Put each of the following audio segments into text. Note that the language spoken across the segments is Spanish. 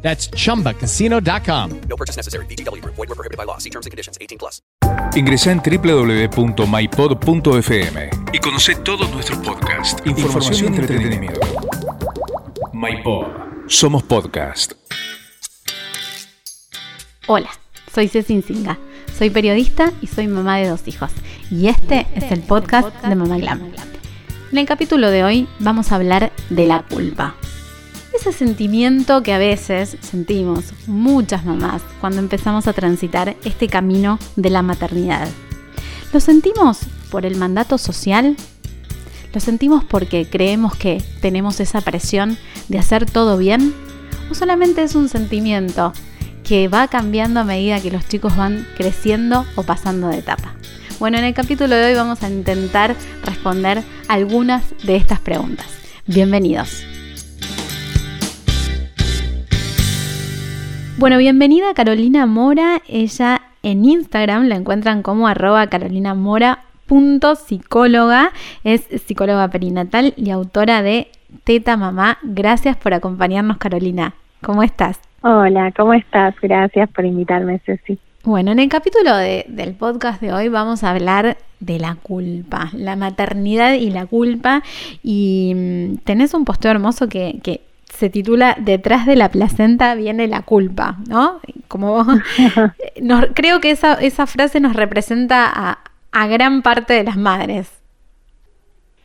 That's chumbacasino.com. No purchase necessary. BGW. Void were prohibited by law. See terms and conditions. 18 plus. Ingresa en www.mypod.fm y conoce todos nuestros podcasts, información y entretenimiento. MyPod. Somos podcast. Hola, soy Ceci Singa. Soy periodista y soy mamá de dos hijos. Y este es el podcast de Mamá Glam. En el capítulo de hoy vamos a hablar de la culpa. Ese sentimiento que a veces sentimos muchas mamás cuando empezamos a transitar este camino de la maternidad. ¿Lo sentimos por el mandato social? ¿Lo sentimos porque creemos que tenemos esa presión de hacer todo bien? ¿O solamente es un sentimiento que va cambiando a medida que los chicos van creciendo o pasando de etapa? Bueno, en el capítulo de hoy vamos a intentar responder algunas de estas preguntas. Bienvenidos. Bueno, bienvenida Carolina Mora. Ella en Instagram la encuentran como arroba carolinamora.psicóloga. Es psicóloga perinatal y autora de Teta Mamá. Gracias por acompañarnos, Carolina. ¿Cómo estás? Hola, ¿cómo estás? Gracias por invitarme, Ceci. Bueno, en el capítulo del podcast de hoy vamos a hablar de la culpa, la maternidad y la culpa. Y mm, tenés un posteo hermoso que, que se titula Detrás de la placenta viene la culpa, ¿no? Como creo que esa, esa frase nos representa a, a gran parte de las madres.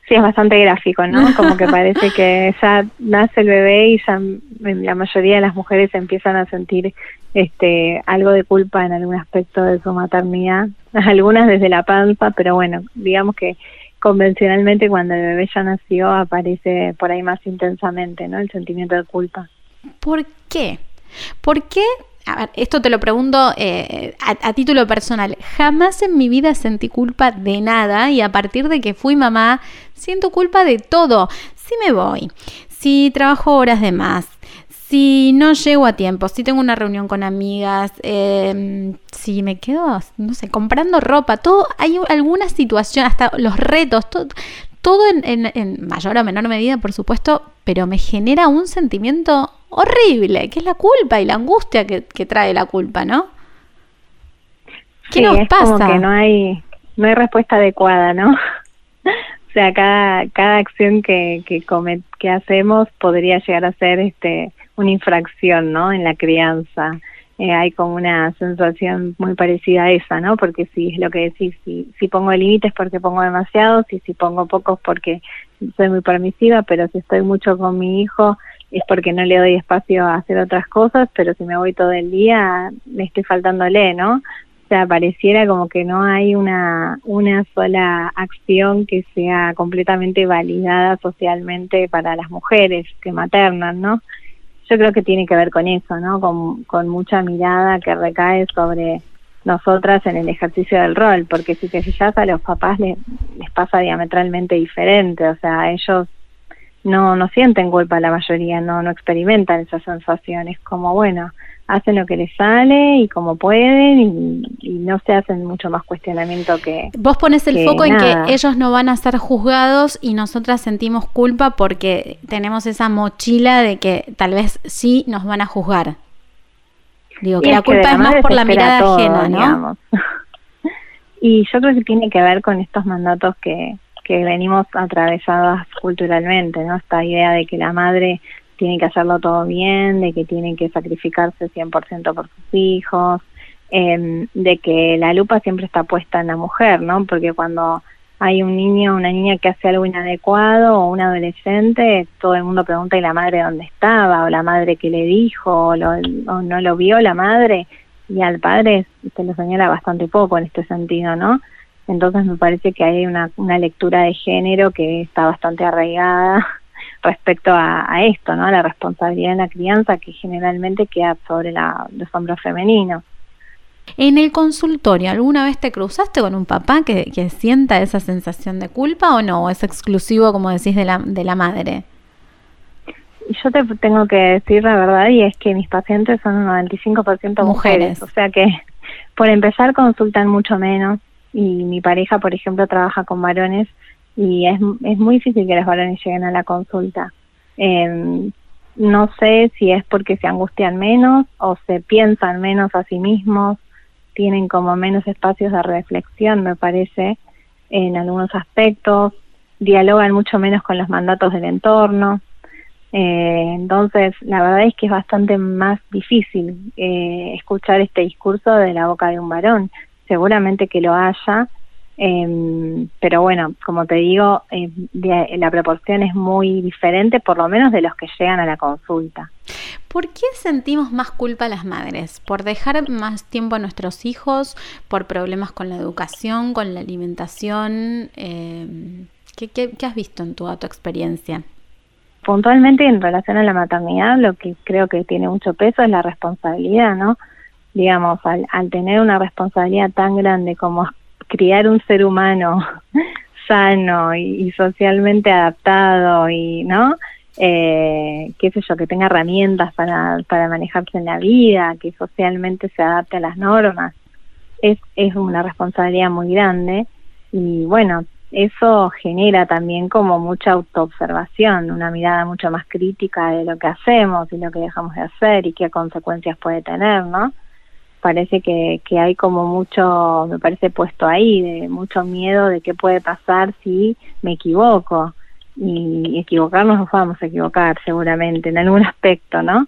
Sí, es bastante gráfico, ¿no? Como que parece que ya nace el bebé y ya la mayoría de las mujeres empiezan a sentir este algo de culpa en algún aspecto de su maternidad, algunas desde la panza, pero bueno, digamos que convencionalmente cuando el bebé ya nació aparece por ahí más intensamente, ¿no? El sentimiento de culpa. ¿Por qué? ¿Por qué? A ver, esto te lo pregunto eh, a, a, título personal. Jamás en mi vida sentí culpa de nada y a partir de que fui mamá, siento culpa de todo. Si me voy, si trabajo horas de más, si no llego a tiempo, si tengo una reunión con amigas, eh, si me quedo, no sé, comprando ropa, todo, hay alguna situación, hasta los retos, todo, todo en, en, mayor o menor medida, por supuesto, pero me genera un sentimiento horrible, que es la culpa y la angustia que, que trae la culpa, ¿no? ¿Qué sí, nos es pasa? Como que no hay, no hay respuesta adecuada, ¿no? o sea, cada, cada acción que, que, come, que hacemos podría llegar a ser este una infracción, ¿no? En la crianza. Eh, hay como una sensación muy parecida a esa, ¿no? Porque si es lo que decís, si, si pongo límites porque pongo demasiados y si pongo pocos porque soy muy permisiva, pero si estoy mucho con mi hijo es porque no le doy espacio a hacer otras cosas, pero si me voy todo el día me estoy faltándole, ¿no? O sea, pareciera como que no hay una, una sola acción que sea completamente validada socialmente para las mujeres que maternan, ¿no? Yo creo que tiene que ver con eso, ¿no? Con, con mucha mirada que recae sobre nosotras en el ejercicio del rol, porque si te fijas a los papás les, les pasa diametralmente diferente, o sea, ellos no, no sienten culpa la mayoría, no, no experimentan esas sensaciones, como bueno, hacen lo que les sale y como pueden y, y, no se hacen mucho más cuestionamiento que... Vos pones el foco en nada. que ellos no van a ser juzgados y nosotras sentimos culpa porque tenemos esa mochila de que tal vez sí nos van a juzgar. Digo, Y que la que culpa es más por la mirada todo, ajena, ¿no? digamos. y yo creo que tiene que ver con estos mandatos que, que venimos atravesadas culturalmente, ¿no? Esta idea de que la madre tiene que hacerlo todo bien, de que tiene que sacrificarse 100% por sus hijos, eh, de que la lupa siempre está puesta en la mujer, ¿no? Porque cuando hay un niño o una niña que hace algo inadecuado o un adolescente, todo el mundo pregunta, ¿y la madre dónde estaba? ¿O la madre qué le dijo? ¿O, lo, o no lo vio la madre? Y al padre se lo señala bastante poco en este sentido, ¿no? Entonces me parece que hay una, una lectura de género que está bastante arraigada respecto a, a, esto, ¿no? A la responsabilidad en la crianza que generalmente queda sobre la, los hombros femeninos. En el consultorio, ¿alguna vez te cruzaste con un papá que, que sienta esa sensación de culpa o no? ¿O es exclusivo, como decís, de la, de la madre? Yo te tengo que decir la verdad y es que mis pacientes son un 95% mujeres. mujeres, o sea que por empezar consultan mucho menos y mi pareja, por ejemplo, trabaja con varones y es, es muy difícil que los varones lleguen a la consulta. Eh, no sé si es porque se angustian menos o se piensan menos a sí mismos, tienen como menos espacios de reflexión, me parece, en algunos aspectos, dialogan mucho menos con los mandatos del entorno. Eh, entonces, la verdad es que es bastante más difícil eh, escuchar este discurso de la boca de un varón. Seguramente que lo haya, eh, pero bueno, como te digo, eh, la proporción es muy diferente, por lo menos de los que llegan a la consulta. ¿Por qué sentimos más culpa las madres? ¿Por dejar más tiempo a nuestros hijos? ¿Por problemas con la educación, con la alimentación? Eh, ¿qué, qué, has visto en toda tu experiencia? Puntualmente en relación a la maternidad, lo que creo que tiene mucho peso es la responsabilidad, ¿no? Digamos, al, al tener una responsabilidad tan grande como criar un ser humano sano y, socialmente adaptado y, ¿no? Eh, qué sé yo, que tenga herramientas para, para manejarse en la vida, que socialmente se adapte a las normas, es, es una responsabilidad muy grande y bueno, eso genera también como mucha autoobservación, una mirada mucho más crítica de lo que hacemos y lo que dejamos de hacer y qué consecuencias puede tener, ¿no? Parece que, que hay como mucho, me parece puesto ahí, de mucho miedo de qué puede pasar si me equivoco. Y equivocarnos nos vamos a equivocar seguramente en algún aspecto, ¿no?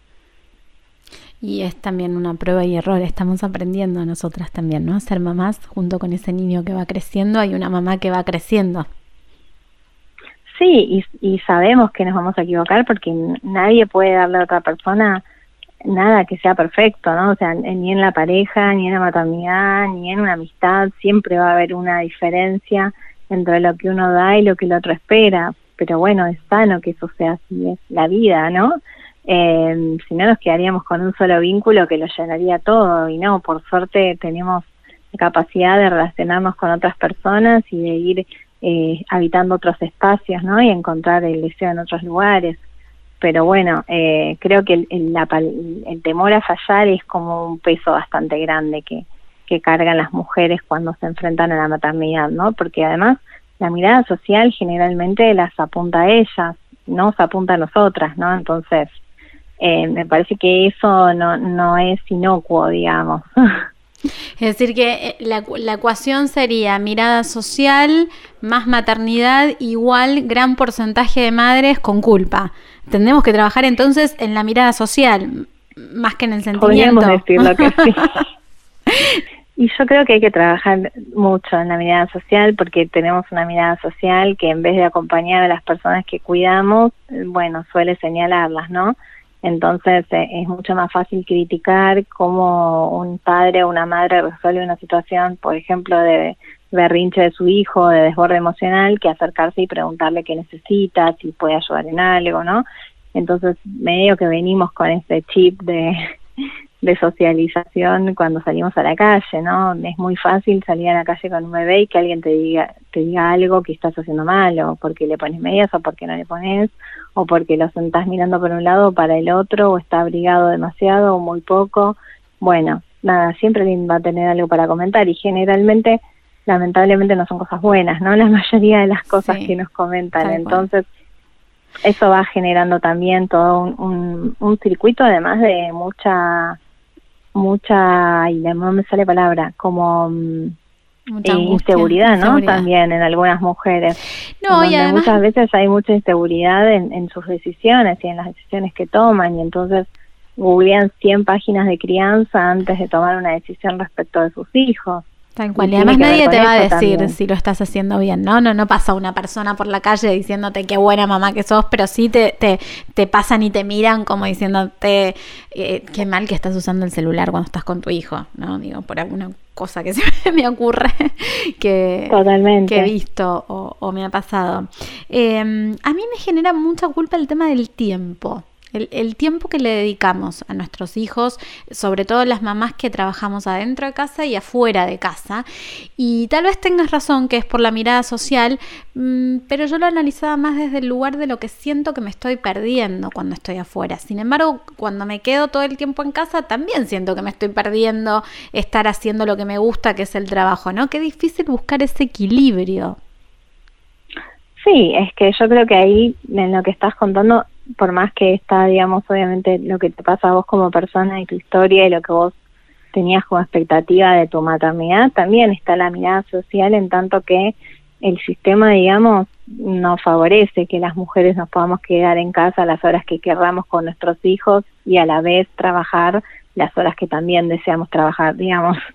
Y es también una prueba y error, estamos aprendiendo nosotras también, ¿no? Ser mamás junto con ese niño que va creciendo, hay una mamá que va creciendo. Sí, y, y sabemos que nos vamos a equivocar porque nadie puede darle a otra persona nada que sea perfecto, ¿no? O sea, ni en la pareja, ni en la maternidad, ni en una amistad, siempre va a haber una diferencia entre lo que uno da y lo que el otro espera. Pero bueno, es sano que eso sea así, es la vida, ¿no? Eh, si no nos quedaríamos con un solo vínculo que lo llenaría todo y no, por suerte tenemos la capacidad de relacionarnos con otras personas y de ir eh, habitando otros espacios, ¿no? Y encontrar el deseo en otros lugares pero bueno, eh, creo que el, el, temor a fallar es como un peso bastante grande que, que cargan las mujeres cuando se enfrentan a la maternidad, ¿no? Porque además la mirada social generalmente las apunta a ellas, no se apunta a nosotras, ¿no? Entonces, eh, me parece que eso no, no es inocuo, digamos. Es decir, que eh, la, la, ecuación sería mirada social más maternidad igual gran porcentaje de madres con culpa. Tendremos que trabajar entonces en la mirada social, más que en el sentimiento. Podríamos decirlo que sí. Y yo creo que hay que trabajar mucho en la mirada social porque tenemos una mirada social que en vez de acompañar a las personas que cuidamos, bueno, suele señalarlas, ¿no? Entonces eh, es mucho más fácil criticar cómo un padre o una madre resuelve una situación, por ejemplo, de berrinche de su hijo, de desborde emocional, que acercarse y preguntarle qué necesita, si puede ayudar en algo, ¿no? Entonces, medio que venimos con ese chip de, de socialización cuando salimos a la calle, ¿no? Es muy fácil salir a la calle con un bebé y que alguien te diga, te diga algo que estás haciendo mal, o porque le pones medias, o porque no le pones, o porque lo sentás mirando por un lado o para el otro, o está abrigado demasiado o muy poco. Bueno, nada, siempre va a tener algo para comentar y generalmente lamentablemente no son cosas buenas, ¿no? La mayoría de las cosas que nos comentan. Entonces, eso va generando también todo un, un, circuito, además de mucha, mucha, y no me sale palabra, como mm, eh, inseguridad, ¿no? También en algunas mujeres. No, y además... muchas veces hay mucha inseguridad en, en sus decisiones y en las decisiones que toman, y entonces googlean 100 páginas de crianza antes de tomar una decisión respecto de sus hijos. Tal cual. Y además nadie te va a decir si lo estás haciendo bien, ¿no? No, no pasa una persona por la calle diciéndote qué buena mamá que sos, pero sí te, te, te pasan y te miran como diciéndote eh, qué mal que estás usando el celular cuando estás con tu hijo, ¿no? Digo, por alguna cosa que se me ocurre que, que he visto o, me ha pasado. Em, a mí me genera mucha culpa el tema del tiempo el, tiempo que le dedicamos a nuestros hijos, sobre todo las mamás que trabajamos adentro de casa y afuera de casa. Y tal vez tengas razón que es por la mirada social, mm, pero yo lo analizaba más desde el lugar de lo que siento que me estoy perdiendo cuando estoy afuera. Sin embargo, cuando me quedo todo el tiempo en casa, también siento que me estoy perdiendo estar haciendo lo que me gusta, que es el trabajo, ¿no? Qué difícil buscar ese equilibrio. Sí, es que yo creo que ahí en lo que estás contando, por más que está, digamos, obviamente lo que te pasa a vos como persona y tu historia y lo que vos tenías como expectativa de tu maternidad, también está la mirada social en tanto que el sistema, digamos, no favorece que las mujeres nos podamos quedar en casa a las horas que querramos con nuestros hijos y a la vez trabajar las horas que también deseamos trabajar, digamos.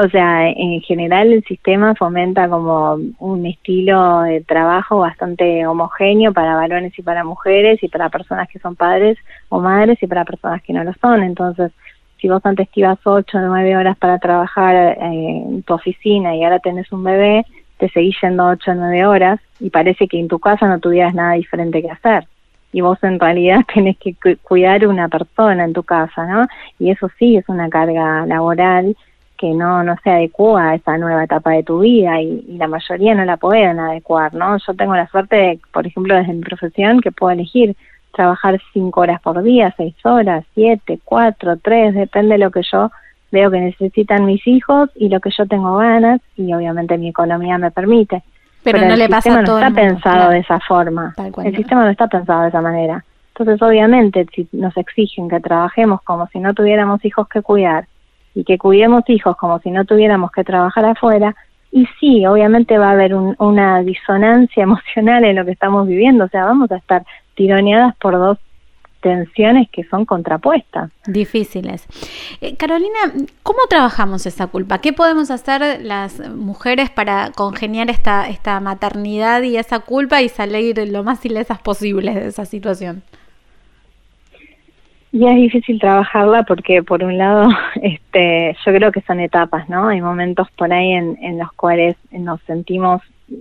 O sea, en general el sistema fomenta como un estilo de trabajo bastante homogéneo para varones y para mujeres y para personas que son padres o madres y para personas que no lo son. Entonces, si vos antes te ibas ocho o nueve horas para trabajar eh, en tu oficina y ahora tenés un bebé, te seguís yendo ocho o nueve horas y parece que en tu casa no tuvieras nada diferente que hacer y vos en realidad tenés que cuidar una persona en tu casa, ¿no? Y eso sí es una carga laboral que no, no se adecua a esa nueva etapa de tu vida y, la mayoría no la pueden adecuar, ¿no? Yo tengo la suerte, de, por ejemplo, desde mi profesión, que puedo elegir trabajar cinco horas por día, seis horas, siete, cuatro, tres, depende de lo que yo veo que necesitan mis hijos y lo que yo tengo ganas y obviamente mi economía me permite. Pero, no le pasa a todo no está pensado de esa forma. El sistema no está pensado de esa manera. Entonces, obviamente, si nos exigen que trabajemos como si no tuviéramos hijos que cuidar y que cuidemos hijos como si no tuviéramos que trabajar afuera, y sí, obviamente va a haber una disonancia emocional en lo que estamos viviendo, o sea, vamos a estar tironeadas por dos tensiones que son contrapuestas. Difíciles. Eh, Carolina, ¿cómo trabajamos esa culpa? ¿Qué podemos hacer las mujeres para congeniar esta, esta maternidad y esa culpa y salir lo más ilesas posibles de esa situación? Y es difícil trabajarla porque por un lado, este, yo creo que son etapas, ¿no? Hay momentos por ahí en, en los cuales nos sentimos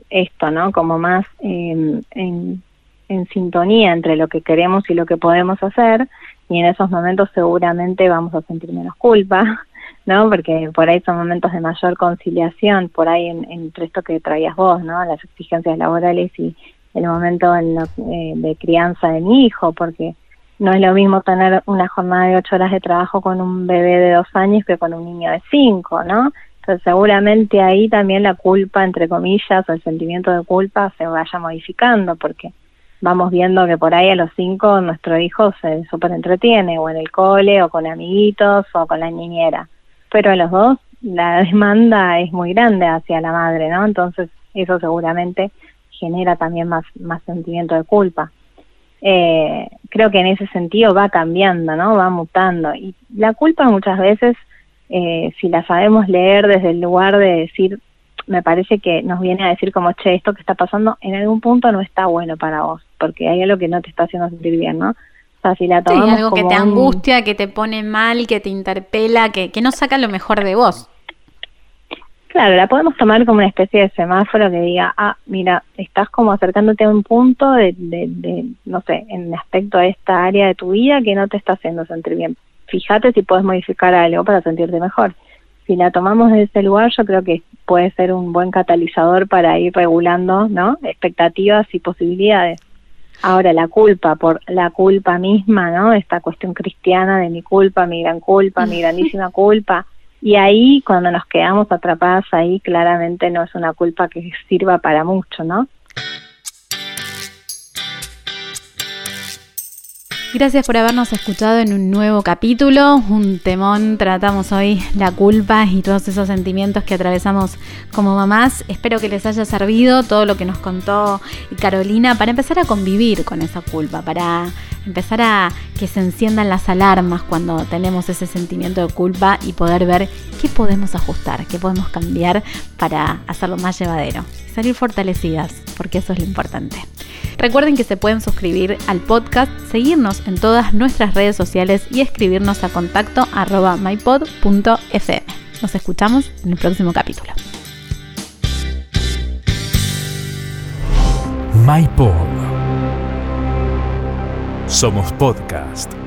esto, ¿no? Como más en en sintonía entre lo que queremos y lo que podemos hacer y en esos momentos seguramente vamos a sentir menos culpa, ¿no? Porque por ahí son momentos de mayor conciliación, por ahí entre esto que traías vos, ¿no? Las exigencias laborales y el momento en eh, de crianza de mi hijo, porque no es lo mismo tener una jornada de ocho horas de trabajo con un bebé de dos años que con un niño de cinco, ¿no? Entonces seguramente ahí también la culpa, entre comillas, o el sentimiento de culpa se vaya modificando, porque vamos viendo que por ahí a los cinco nuestro hijo se súper entretiene, o en el cole, o con amiguitos, o con la niñera. Pero a los dos la demanda es muy grande hacia la madre, ¿no? Entonces eso seguramente genera también más, más sentimiento de culpa. Eh, creo que en ese sentido va cambiando, ¿no? Va mutando. Y la culpa muchas veces, eh, si la sabemos leer desde el lugar de decir, me parece que nos viene a decir como, che, esto que está pasando en algún punto no está bueno para vos, porque hay algo que no te está haciendo sentir bien, ¿no? O sea, si la tomamos algo que te angustia, que te pone mal, que te interpela, que, que no saca lo mejor de vos. Claro, la podemos tomar como una especie de semáforo que diga, ah, mira, estás como acercándote a un punto de, de, de, no sé, en aspecto a esta área de tu vida que no te está haciendo sentir bien. Fíjate si puedes modificar algo para sentirte mejor si la tomamos desde ese lugar, yo creo que puede ser un buen catalizador para ir regulando, ¿no? Expectativas y posibilidades. Ahora, la culpa por la culpa misma, ¿no? Esta cuestión cristiana de mi culpa, mi gran culpa, mi grandísima culpa. Y ahí, cuando nos quedamos atrapadas ahí, claramente no es una culpa que sirva para mucho, ¿no? Gracias por habernos escuchado en un nuevo capítulo, un temón. Tratamos hoy la culpa y todos esos sentimientos que atravesamos como mamás. Espero que les haya servido todo lo que nos contó Carolina para empezar a convivir con esa culpa, para empezar a que se enciendan las alarmas cuando tenemos ese sentimiento de culpa y poder ver qué podemos ajustar, qué podemos cambiar para hacerlo más llevadero. Salir fortalecidas, porque eso es lo importante. Recuerden que se pueden suscribir al podcast, seguirnos en todas nuestras redes sociales y escribirnos a contacto arroba mypod.fm. Nos escuchamos en el próximo capítulo. MyPod Somos podcast.